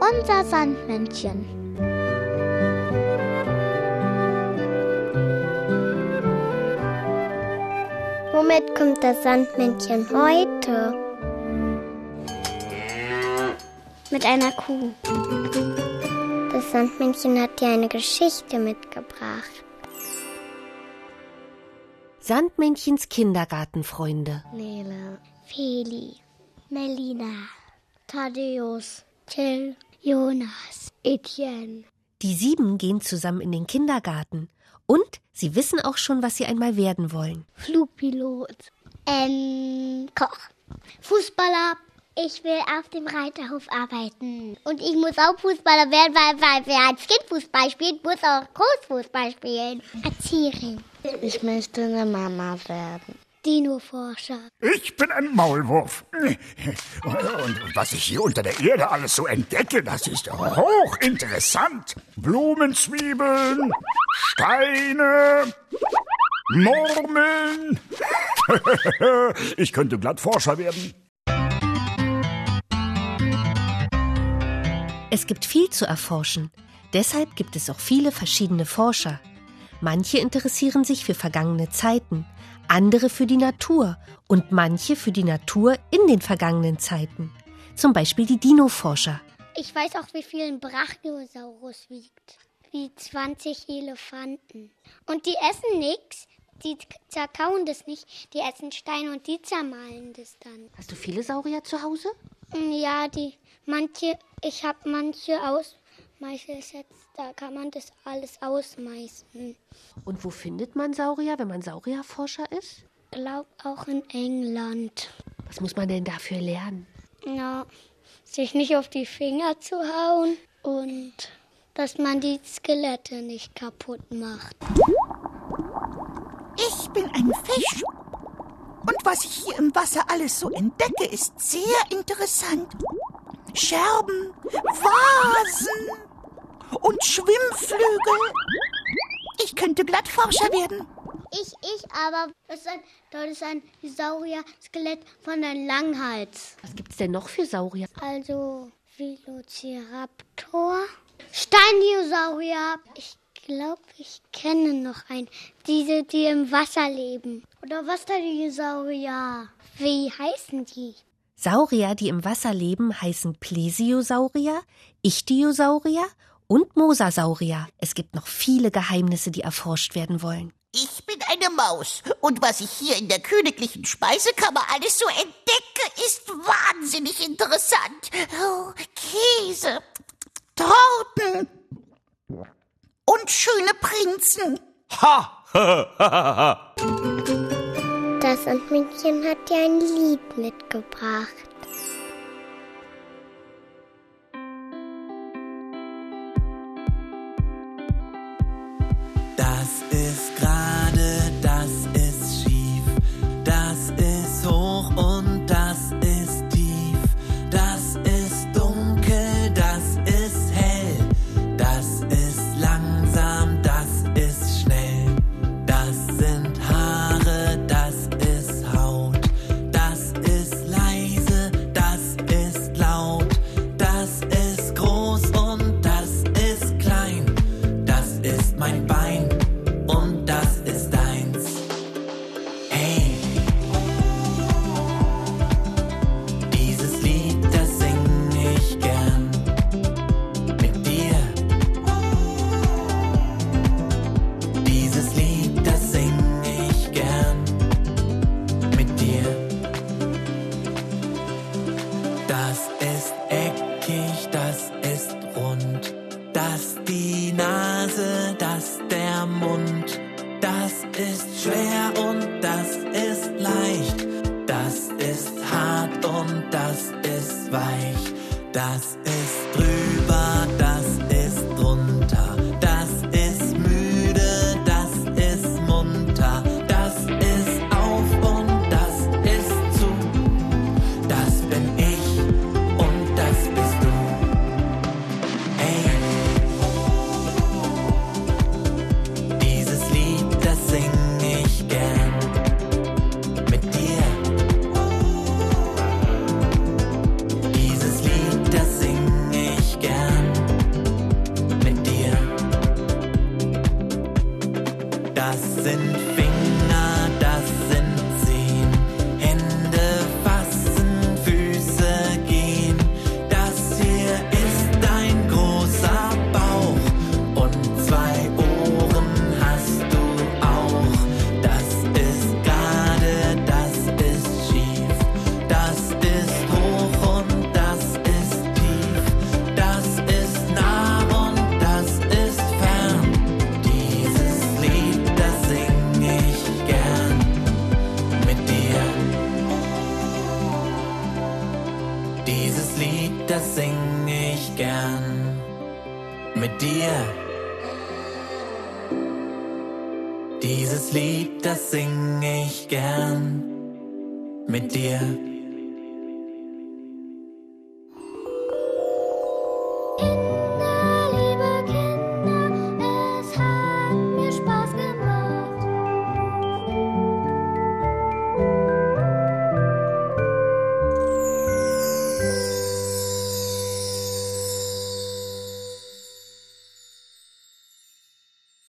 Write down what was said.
Unser Sandmännchen. Womit kommt das Sandmännchen heute? Mit einer Kuh. Das Sandmännchen hat dir eine Geschichte mitgebracht. Sandmännchens Kindergartenfreunde. Nele, Feli, Melina, Thaddeus, Till, Jonas, Etienne. Die sieben gehen zusammen in den Kindergarten. Und sie wissen auch schon, was sie einmal werden wollen. Flugpilot, ähm, Koch, Fußballer. Ich will auf dem Reiterhof arbeiten. Und ich muss auch Fußballer werden, weil, weil wer als Kind Fußball spielt, muss auch Großfußball spielen. Erzieherin. ich möchte eine Mama werden. Dino-Forscher. Ich bin ein Maulwurf. Und was ich hier unter der Erde alles so entdecke, das ist hochinteressant. Blumenzwiebeln, Steine, Murmeln. Ich könnte glatt Forscher werden. Es gibt viel zu erforschen. Deshalb gibt es auch viele verschiedene Forscher. Manche interessieren sich für vergangene Zeiten, andere für die Natur und manche für die Natur in den vergangenen Zeiten. Zum Beispiel die Dino-Forscher. Ich weiß auch, wie viel ein Brachiosaurus wiegt. Wie 20 Elefanten. Und die essen nichts. Die zerkauen das nicht. Die essen Steine und die zermahlen das dann. Hast du viele Saurier zu Hause? Ja, die manche, ich habe manche Ausmeißelsätze, da kann man das alles ausmeißen. Und wo findet man Saurier, wenn man Saurierforscher ist? Glaub auch in England. Was muss man denn dafür lernen? Ja, sich nicht auf die Finger zu hauen und dass man die Skelette nicht kaputt macht. Ich bin ein Fisch. Und was ich hier im Wasser alles so entdecke, ist sehr interessant. Scherben, Vasen und Schwimmflügel. Ich könnte Glattforscher werden. Ich, ich, aber das ist ein, das ist ein Saurier-Skelett von einem Langhals. Was gibt's denn noch für Saurier? Also Velociraptor, Steindinosaurier. Ich glaube, ich kenne noch einen. Diese, die im Wasser leben. Oder was da die Saurier? Wie heißen die? Saurier, die im Wasser leben, heißen Plesiosaurier, Ichthyosaurier und Mosasaurier. Es gibt noch viele Geheimnisse, die erforscht werden wollen. Ich bin eine Maus. Und was ich hier in der königlichen Speisekammer alles so entdecke, ist wahnsinnig interessant. Oh, Käse, Torten und schöne Prinzen. Ha! Das Sandmännchen hat dir ein Lied mitgebracht. Das ist Mund. Das ist schwer und das ist leicht. Das ist hart und das ist weich. Das ist drüber, sing ich gern mit dir. Dieses Lied, das sing ich gern mit dir.